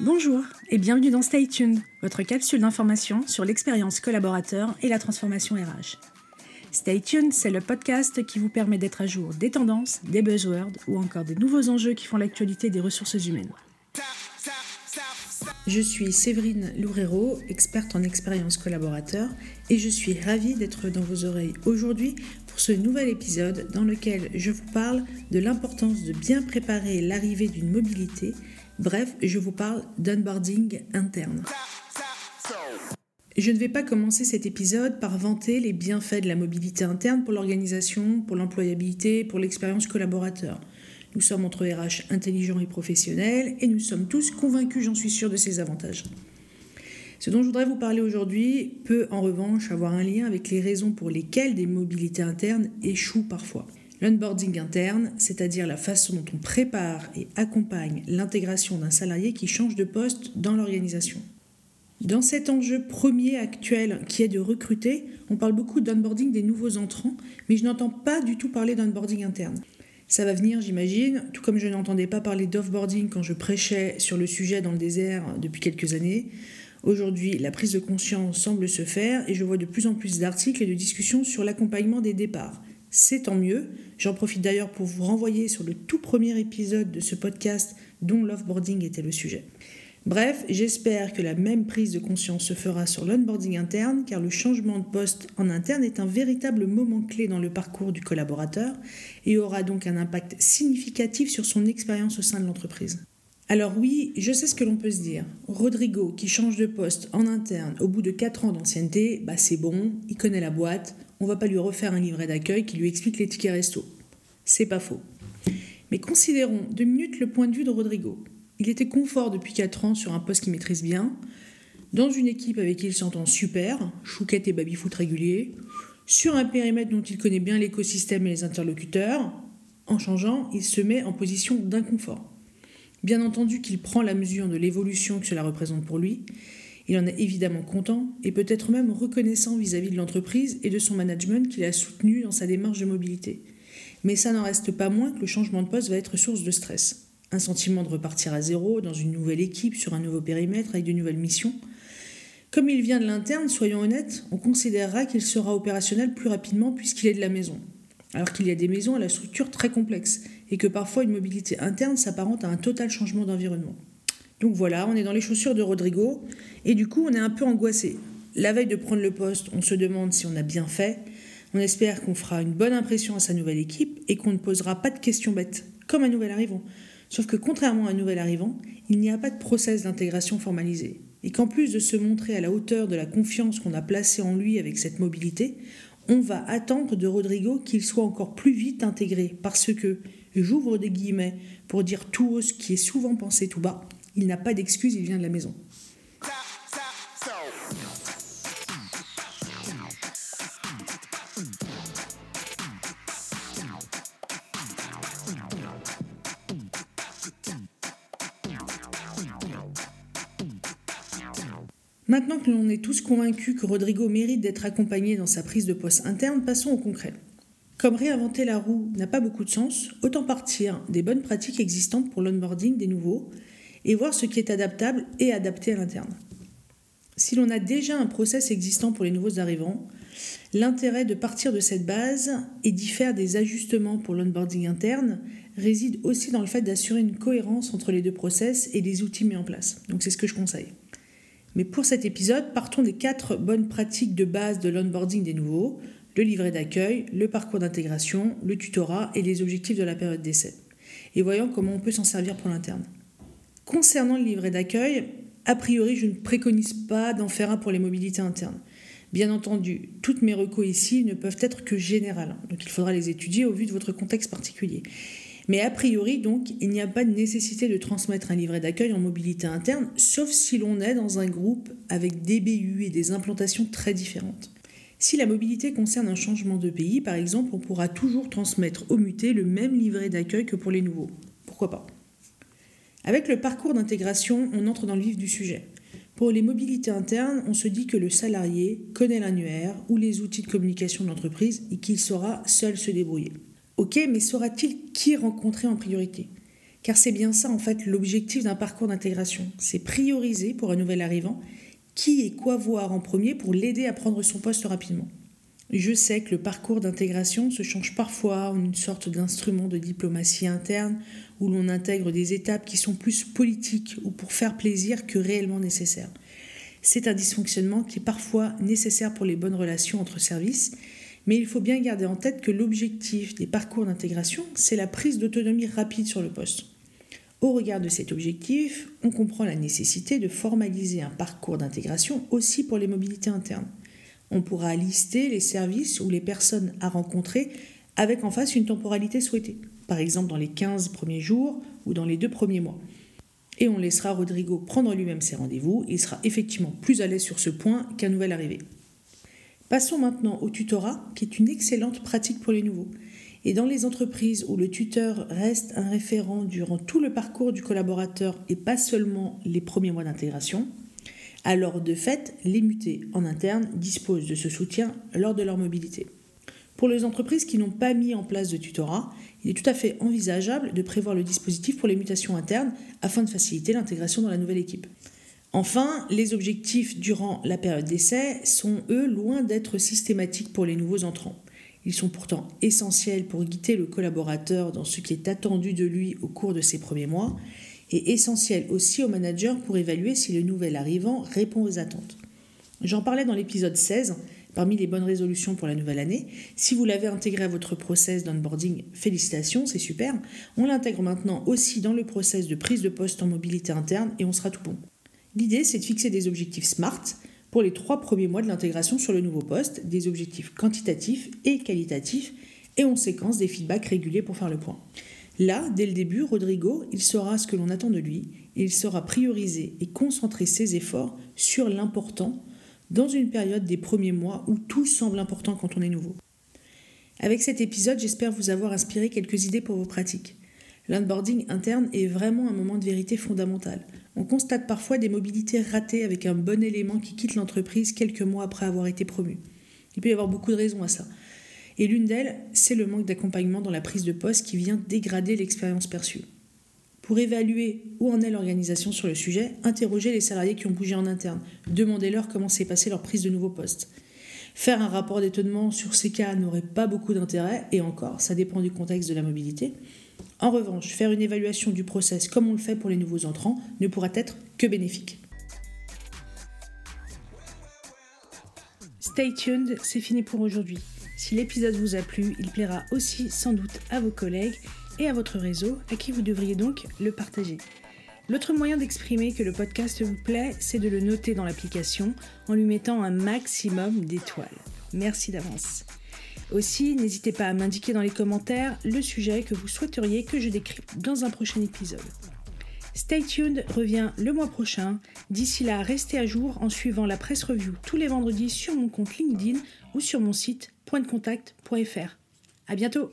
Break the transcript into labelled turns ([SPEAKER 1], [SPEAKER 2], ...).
[SPEAKER 1] Bonjour et bienvenue dans Stay Tuned, votre capsule d'information sur l'expérience collaborateur et la transformation RH. Stay Tuned, c'est le podcast qui vous permet d'être à jour des tendances, des buzzwords ou encore des nouveaux enjeux qui font l'actualité des ressources humaines. Je suis Séverine Loureiro, experte en expérience collaborateur, et je suis ravie d'être dans vos oreilles aujourd'hui pour ce nouvel épisode dans lequel je vous parle de l'importance de bien préparer l'arrivée d'une mobilité. Bref, je vous parle d'onboarding interne. Je ne vais pas commencer cet épisode par vanter les bienfaits de la mobilité interne pour l'organisation, pour l'employabilité, pour l'expérience collaborateur. Nous sommes entre RH intelligents et professionnels et nous sommes tous convaincus, j'en suis sûr, de ces avantages. Ce dont je voudrais vous parler aujourd'hui peut en revanche avoir un lien avec les raisons pour lesquelles des mobilités internes échouent parfois. L'onboarding interne, c'est-à-dire la façon dont on prépare et accompagne l'intégration d'un salarié qui change de poste dans l'organisation. Dans cet enjeu premier actuel qui est de recruter, on parle beaucoup d'onboarding des nouveaux entrants, mais je n'entends pas du tout parler d'onboarding interne. Ça va venir, j'imagine, tout comme je n'entendais pas parler d'offboarding quand je prêchais sur le sujet dans le désert depuis quelques années. Aujourd'hui, la prise de conscience semble se faire et je vois de plus en plus d'articles et de discussions sur l'accompagnement des départs. C'est tant mieux. J'en profite d'ailleurs pour vous renvoyer sur le tout premier épisode de ce podcast dont l'offboarding était le sujet. Bref, j'espère que la même prise de conscience se fera sur l'onboarding interne, car le changement de poste en interne est un véritable moment clé dans le parcours du collaborateur et aura donc un impact significatif sur son expérience au sein de l'entreprise. Alors oui, je sais ce que l'on peut se dire. Rodrigo, qui change de poste en interne au bout de 4 ans d'ancienneté, bah c'est bon, il connaît la boîte, on va pas lui refaire un livret d'accueil qui lui explique les tickets resto. C'est pas faux. Mais considérons deux minutes le point de vue de Rodrigo. Il était confort depuis 4 ans sur un poste qu'il maîtrise bien, dans une équipe avec qui il s'entend super, chouquette et baby-foot régulier, sur un périmètre dont il connaît bien l'écosystème et les interlocuteurs. En changeant, il se met en position d'inconfort. Bien entendu qu'il prend la mesure de l'évolution que cela représente pour lui. Il en est évidemment content et peut-être même reconnaissant vis-à-vis -vis de l'entreprise et de son management qu'il a soutenu dans sa démarche de mobilité. Mais ça n'en reste pas moins que le changement de poste va être source de stress un sentiment de repartir à zéro dans une nouvelle équipe, sur un nouveau périmètre, avec de nouvelles missions. Comme il vient de l'interne, soyons honnêtes, on considérera qu'il sera opérationnel plus rapidement puisqu'il est de la maison. Alors qu'il y a des maisons à la structure très complexe et que parfois une mobilité interne s'apparente à un total changement d'environnement. Donc voilà, on est dans les chaussures de Rodrigo et du coup on est un peu angoissé. La veille de prendre le poste, on se demande si on a bien fait. On espère qu'on fera une bonne impression à sa nouvelle équipe et qu'on ne posera pas de questions bêtes, comme un nouvel arrivant. Sauf que contrairement à un nouvel arrivant, il n'y a pas de process d'intégration formalisé. Et qu'en plus de se montrer à la hauteur de la confiance qu'on a placée en lui avec cette mobilité, on va attendre de Rodrigo qu'il soit encore plus vite intégré parce que, j'ouvre des guillemets pour dire tout haut ce qui est souvent pensé tout bas, il n'a pas d'excuse, il vient de la maison. Maintenant que l'on est tous convaincus que Rodrigo mérite d'être accompagné dans sa prise de poste interne, passons au concret. Comme réinventer la roue n'a pas beaucoup de sens, autant partir des bonnes pratiques existantes pour l'onboarding des nouveaux et voir ce qui est adaptable et adapté à l'interne. Si l'on a déjà un process existant pour les nouveaux arrivants, l'intérêt de partir de cette base et d'y faire des ajustements pour l'onboarding interne réside aussi dans le fait d'assurer une cohérence entre les deux process et les outils mis en place. Donc c'est ce que je conseille. Mais pour cet épisode, partons des quatre bonnes pratiques de base de l'onboarding des nouveaux, le livret d'accueil, le parcours d'intégration, le tutorat et les objectifs de la période d'essai. Et voyons comment on peut s'en servir pour l'interne. Concernant le livret d'accueil, a priori, je ne préconise pas d'en faire un pour les mobilités internes. Bien entendu, toutes mes recos ici ne peuvent être que générales, donc il faudra les étudier au vu de votre contexte particulier. Mais a priori, donc, il n'y a pas de nécessité de transmettre un livret d'accueil en mobilité interne, sauf si l'on est dans un groupe avec des BU et des implantations très différentes. Si la mobilité concerne un changement de pays, par exemple, on pourra toujours transmettre au muté le même livret d'accueil que pour les nouveaux. Pourquoi pas? Avec le parcours d'intégration, on entre dans le vif du sujet. Pour les mobilités internes, on se dit que le salarié connaît l'annuaire ou les outils de communication de l'entreprise et qu'il saura seul se débrouiller. Ok, mais saura-t-il qui rencontrer en priorité? Car c'est bien ça en fait l'objectif d'un parcours d'intégration. C'est prioriser pour un nouvel arrivant qui et quoi voir en premier pour l'aider à prendre son poste rapidement. Je sais que le parcours d'intégration se change parfois en une sorte d'instrument de diplomatie interne où l'on intègre des étapes qui sont plus politiques ou pour faire plaisir que réellement nécessaires. C'est un dysfonctionnement qui est parfois nécessaire pour les bonnes relations entre services, mais il faut bien garder en tête que l'objectif des parcours d'intégration, c'est la prise d'autonomie rapide sur le poste. Au regard de cet objectif, on comprend la nécessité de formaliser un parcours d'intégration aussi pour les mobilités internes. On pourra lister les services ou les personnes à rencontrer avec en face une temporalité souhaitée, par exemple dans les 15 premiers jours ou dans les deux premiers mois. Et on laissera Rodrigo prendre lui-même ses rendez-vous, il sera effectivement plus à l'aise sur ce point qu'un nouvel arrivé. Passons maintenant au tutorat, qui est une excellente pratique pour les nouveaux. Et dans les entreprises où le tuteur reste un référent durant tout le parcours du collaborateur et pas seulement les premiers mois d'intégration, alors de fait, les mutés en interne disposent de ce soutien lors de leur mobilité. Pour les entreprises qui n'ont pas mis en place de tutorat, il est tout à fait envisageable de prévoir le dispositif pour les mutations internes afin de faciliter l'intégration dans la nouvelle équipe. Enfin, les objectifs durant la période d'essai sont, eux, loin d'être systématiques pour les nouveaux entrants. Ils sont pourtant essentiels pour guider le collaborateur dans ce qui est attendu de lui au cours de ses premiers mois et essentiel aussi au manager pour évaluer si le nouvel arrivant répond aux attentes. J'en parlais dans l'épisode 16, parmi les bonnes résolutions pour la nouvelle année. Si vous l'avez intégré à votre process d'onboarding, félicitations, c'est super. On l'intègre maintenant aussi dans le process de prise de poste en mobilité interne et on sera tout bon. L'idée, c'est de fixer des objectifs SMART pour les trois premiers mois de l'intégration sur le nouveau poste, des objectifs quantitatifs et qualitatifs, et on séquence des feedbacks réguliers pour faire le point. Là, dès le début, Rodrigo, il saura ce que l'on attend de lui, et il saura prioriser et concentrer ses efforts sur l'important dans une période des premiers mois où tout semble important quand on est nouveau. Avec cet épisode, j'espère vous avoir inspiré quelques idées pour vos pratiques. L'onboarding interne est vraiment un moment de vérité fondamental. On constate parfois des mobilités ratées avec un bon élément qui quitte l'entreprise quelques mois après avoir été promu. Il peut y avoir beaucoup de raisons à ça. Et l'une d'elles, c'est le manque d'accompagnement dans la prise de poste qui vient dégrader l'expérience perçue. Pour évaluer où en est l'organisation sur le sujet, interrogez les salariés qui ont bougé en interne, demandez-leur comment s'est passée leur prise de nouveau poste. Faire un rapport d'étonnement sur ces cas n'aurait pas beaucoup d'intérêt, et encore, ça dépend du contexte de la mobilité. En revanche, faire une évaluation du process comme on le fait pour les nouveaux entrants ne pourra être que bénéfique. Stay tuned, c'est fini pour aujourd'hui. Si l'épisode vous a plu, il plaira aussi sans doute à vos collègues et à votre réseau, à qui vous devriez donc le partager. L'autre moyen d'exprimer que le podcast vous plaît, c'est de le noter dans l'application en lui mettant un maximum d'étoiles. Merci d'avance. Aussi, n'hésitez pas à m'indiquer dans les commentaires le sujet que vous souhaiteriez que je décrive dans un prochain épisode. Stay tuned revient le mois prochain. D'ici là, restez à jour en suivant la presse review tous les vendredis sur mon compte LinkedIn ou sur mon site pointdecontact.fr. À bientôt!